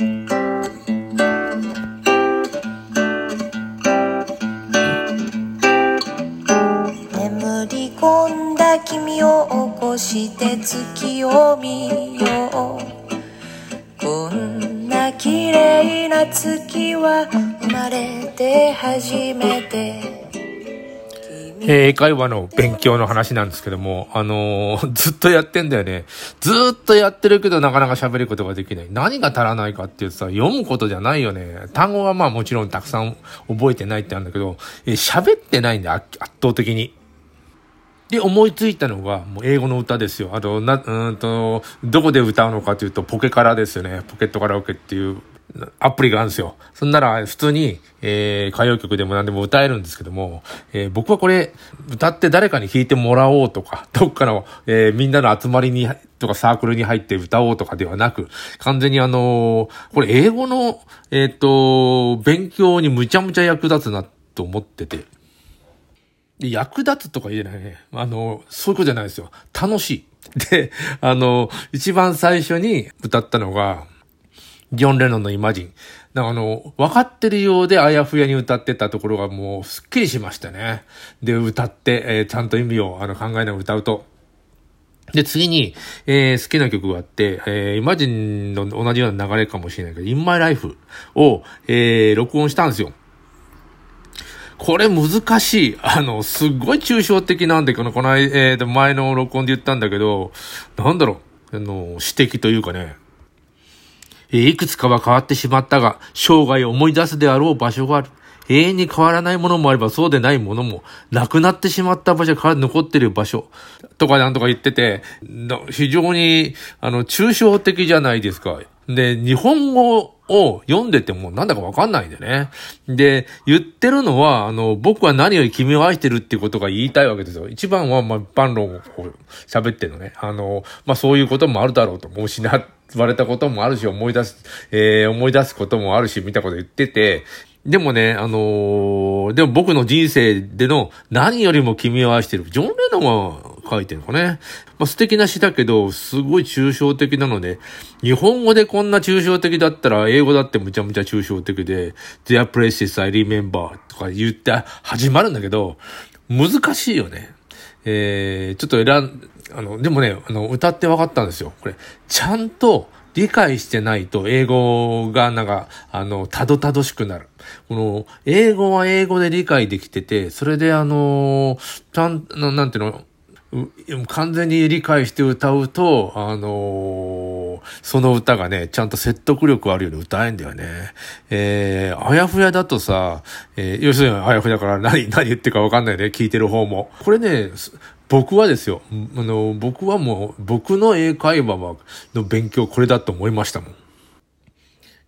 眠り込んだ君を起こして月を見よう。こんな綺麗な月は生まれて初めて。英会話の勉強の話なんですけども、あのーずっとやってんだよね。ずっとやってるけどなかなか喋ることができない。何が足らないかっていうとさ、読むことじゃないよね。単語はまあもちろんたくさん覚えてないってあるんだけど、えー喋ってないんだ、圧倒的に。で、思いついたのが、もう英語の歌ですよ。あと、な、うーんと、どこで歌うのかというと、ポケカラですよね。ポケットカラオケっていうアプリがあるんですよ。そんなら、普通に、えー、歌謡曲でも何でも歌えるんですけども、えー僕はこれ、歌って誰かに弾いてもらおうとか、どっかの、えーみんなの集まりに、とかサークルに入って歌おうとかではなく、完全にあのーこれ英語の、えっ、と、勉強にむちゃむちゃ役立つなと思ってて。で、役立つとか言えないね。あの、そういうことじゃないですよ。楽しい。で、あの、一番最初に歌ったのが、ジョン・レノンのイマジン。なんかあの、分かってるようであやふやに歌ってたところがもうすっきりしましたね。で、歌って、えーちゃんと意味をあの考えながら歌うと。で、次に、えー好きな曲があって、えーイマジンの同じような流れかもしれないけど、In My Life を、えー録音したんですよ。これ難しい。あの、すっごい抽象的なんで、この、この、えー、前の録音で言ったんだけど、なんだろう、あの、指摘というかね、いくつかは変わってしまったが、生涯思い出すであろう場所がある。永遠に変わらないものもあれば、そうでないものも、なくなってしまった場所から残ってる場所、とかなんとか言ってて、非常に、あの、抽象的じゃないですか。で、日本語を読んでてもなんだかわかんないんでね。で、言ってるのは、あの、僕は何より君を愛してるってことが言いたいわけですよ。一番は、まあ、一般論を喋ってるのね。あの、まあ、そういうこともあるだろうと。もうし失われたこともあるし、思い出す、えー思い出すこともあるし、みたこと言ってて、でもね、あのーでも僕の人生での何よりも君を愛してる。ジョン・レノンは書いてるのかね。まあ、素敵な詩だけど、すごい抽象的なので、日本語でこんな抽象的だったら、英語だってむちゃむちゃ抽象的で、Their places I remember とか言って始まるんだけど、難しいよね。えー、ちょっと選ん、あの、でもね、あの、歌って分かったんですよ。これ、ちゃんと理解してないと英語がなんか、あの、たどたどしくなる。この、英語は英語で理解できてて、それであの、ちゃん、なんていうの、完全に理解して歌うと、あのーその歌がね、ちゃんと説得力あるように歌えんだよね。えー、あやふやだとさ、えー要するにあやふやから何、何言ってるかわかんないね、聞いてる方も。これね、僕はですよ、あの、僕はもう、僕の英会話はの勉強これだと思いましたもん。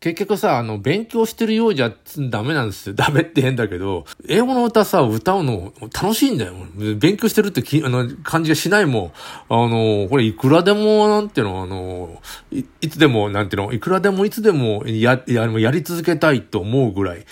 結局さ、あの、勉強してるようじゃダメなんですよ。ダメって変だけど、英語の歌さ、歌うの楽しいんだよ。勉強してるってきあの感じがしないもん。あの、これいくらでも、なんていうの、あの、いいつでも、なんていうの、いくらでもいつでもや、ややり続けたいと思うぐらい。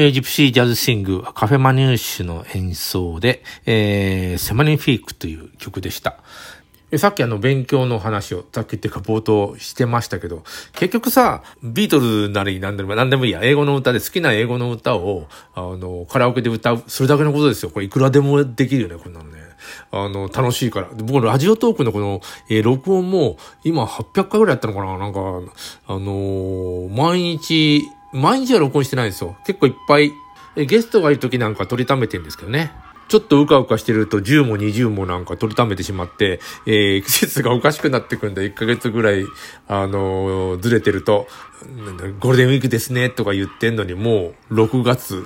えー、ジプシージャズシング、カフェマニューシュの演奏で、えー、セマニフィークという曲でした。さっきあの勉強の話を、さっきっていうか冒頭してましたけど、結局さ、ビートルなり何でも、何でもいいや、英語の歌で好きな英語の歌を、あの、カラオケで歌う、それだけのことですよ。これいくらでもできるよね、こんなのね。あの、楽しいから。僕、ラジオトークのこの、えー、録音も、今800回ぐらいやったのかななんか、あのー、毎日、毎日は録音してないんですよ。結構いっぱい、ゲストがいる時なんか取りためてるんですけどね。ちょっとうかうかしてると10も20もなんか取りためてしまって、えー、季節がおかしくなってくるんで。1ヶ月ぐらい、あのー、ずれてると、ゴールデンウィークですねとか言ってんのにもう6月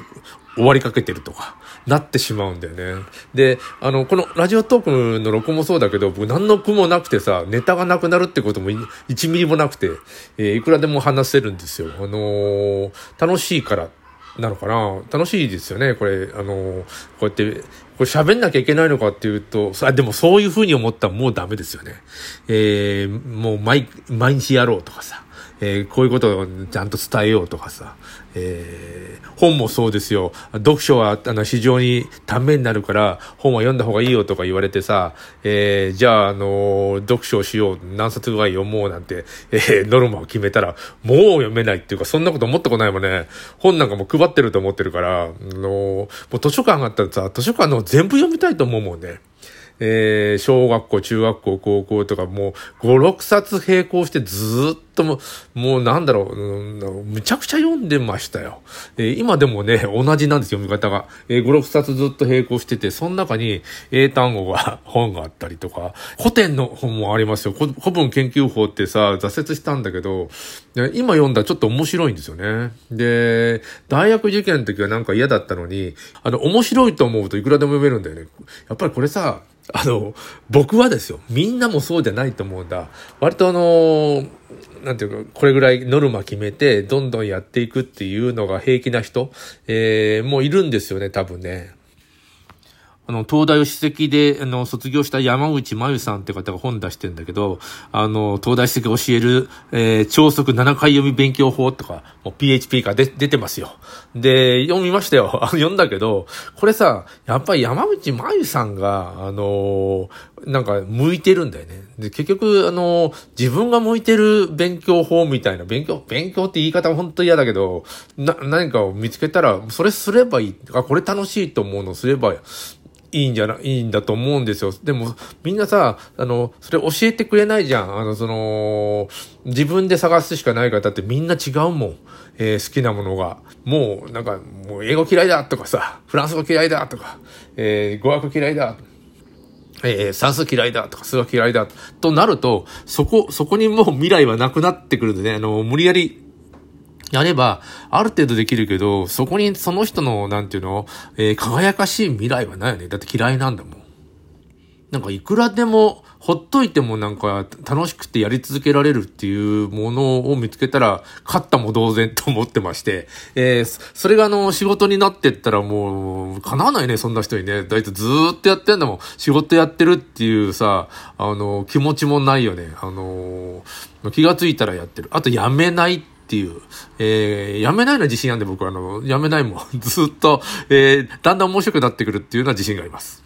終わりかけてるとか、なってしまうんだよね。で、あの、このラジオトークの録音もそうだけど、僕何の苦もなくてさ、ネタがなくなるってことも1ミリもなくて、えー、いくらでも話せるんですよ。あのー、楽しいからなのかな楽しいですよね、これ。あの、こうやって、これ喋んなきゃいけないのかっていうと、あ、でもそういう風に思ったらもうダメですよね。えー、もう毎、毎日やろうとかさ。えー、こういうことをちゃんと伝えようとかさ、えー、本もそうですよ。読書はあの非常にためになるから本は読んだ方がいいよとか言われてさ、えー、じゃあ、あの読書をしよう、何冊ぐらい読もうなんて、え、ノルマを決めたら、もう読めないっていうか、そんなこと思ったこないもんね。本なんかも配ってると思ってるから、あのもう図書館があったらさ、図書館の全部読みたいと思うもんね。えー、小学校、中学校、高校とかもう5、6冊並行してずっともう、もうなんだろう、うん、むちゃくちゃ読んでましたよ。えー、今でもね、同じなんですよ、読み方が。えー、5、6冊ずっと並行してて、その中に英単語が、本があったりとか、古典の本もありますよ。古文研究法ってさ、挫折したんだけど、今読んだらちょっと面白いんですよね。で、大学受験の時はなんか嫌だったのに、あの、面白いと思うといくらでも読めるんだよね。やっぱりこれさ、あの、僕はですよ、みんなもそうじゃないと思うんだ。割とあの、なんていうか、これぐらいノルマ決めて、どんどんやっていくっていうのが平気な人、えー、もういるんですよね、多分ね。あの、東大を史跡で、あの、卒業した山内真由さんって方が本出してんだけど、あの、東大史跡教える、えー、超速7回読み勉強法とか、もう PHP が出てますよ。で、読みましたよ。読んだけど、これさ、やっぱり山内真由さんが、あのー、なんか、向いてるんだよね。で、結局、あのー、自分が向いてる勉強法みたいな、勉強、勉強って言い方は本当嫌だけど、な、何かを見つけたら、それすればいい。あ、これ楽しいと思うのすればいいんじゃない、いいんだと思うんですよ。でも、みんなさ、あの、それ教えてくれないじゃん。あの、その、自分で探すしかない方ってみんな違うもん。えー、好きなものが。もう、なんか、もう英語嫌いだとかさ、フランス語嫌いだとか、えー、語学嫌いだ。えー、算数嫌いだとか数学嫌いだとなると、そこ、そこにもう未来はなくなってくるんでね、あの、無理やりやれば、ある程度できるけど、そこにその人の、なんていうの、えー、輝かしい未来はないよね。だって嫌いなんだもん。なんかいくらでも、ほっといてもなんか楽しくてやり続けられるっていうものを見つけたら、勝ったも同然と思ってまして、えー、それがあの、仕事になってったらもう、叶わないね、そんな人にね。だいたいずーっとやってんだもん。仕事やってるっていうさ、あの、気持ちもないよね。あの、気がついたらやってる。あと、やめないっていう、えー、やめないのは自信あんで僕はあの、やめないもん。ずっと、えー、だんだん面白くなってくるっていうのは自信があります。